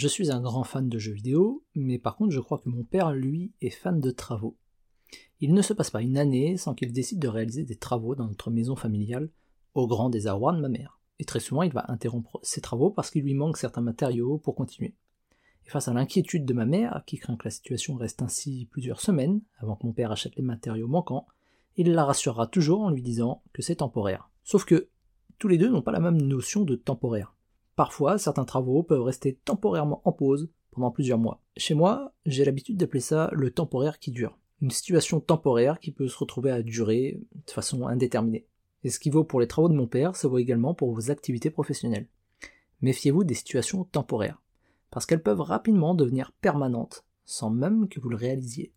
Je suis un grand fan de jeux vidéo, mais par contre je crois que mon père, lui, est fan de travaux. Il ne se passe pas une année sans qu'il décide de réaliser des travaux dans notre maison familiale, au grand désarroi de ma mère. Et très souvent il va interrompre ses travaux parce qu'il lui manque certains matériaux pour continuer. Et face à l'inquiétude de ma mère, qui craint que la situation reste ainsi plusieurs semaines, avant que mon père achète les matériaux manquants, il la rassurera toujours en lui disant que c'est temporaire. Sauf que tous les deux n'ont pas la même notion de temporaire. Parfois, certains travaux peuvent rester temporairement en pause pendant plusieurs mois. Chez moi, j'ai l'habitude d'appeler ça le temporaire qui dure. Une situation temporaire qui peut se retrouver à durer de façon indéterminée. Et ce qui vaut pour les travaux de mon père, ça vaut également pour vos activités professionnelles. Méfiez-vous des situations temporaires, parce qu'elles peuvent rapidement devenir permanentes, sans même que vous le réalisiez.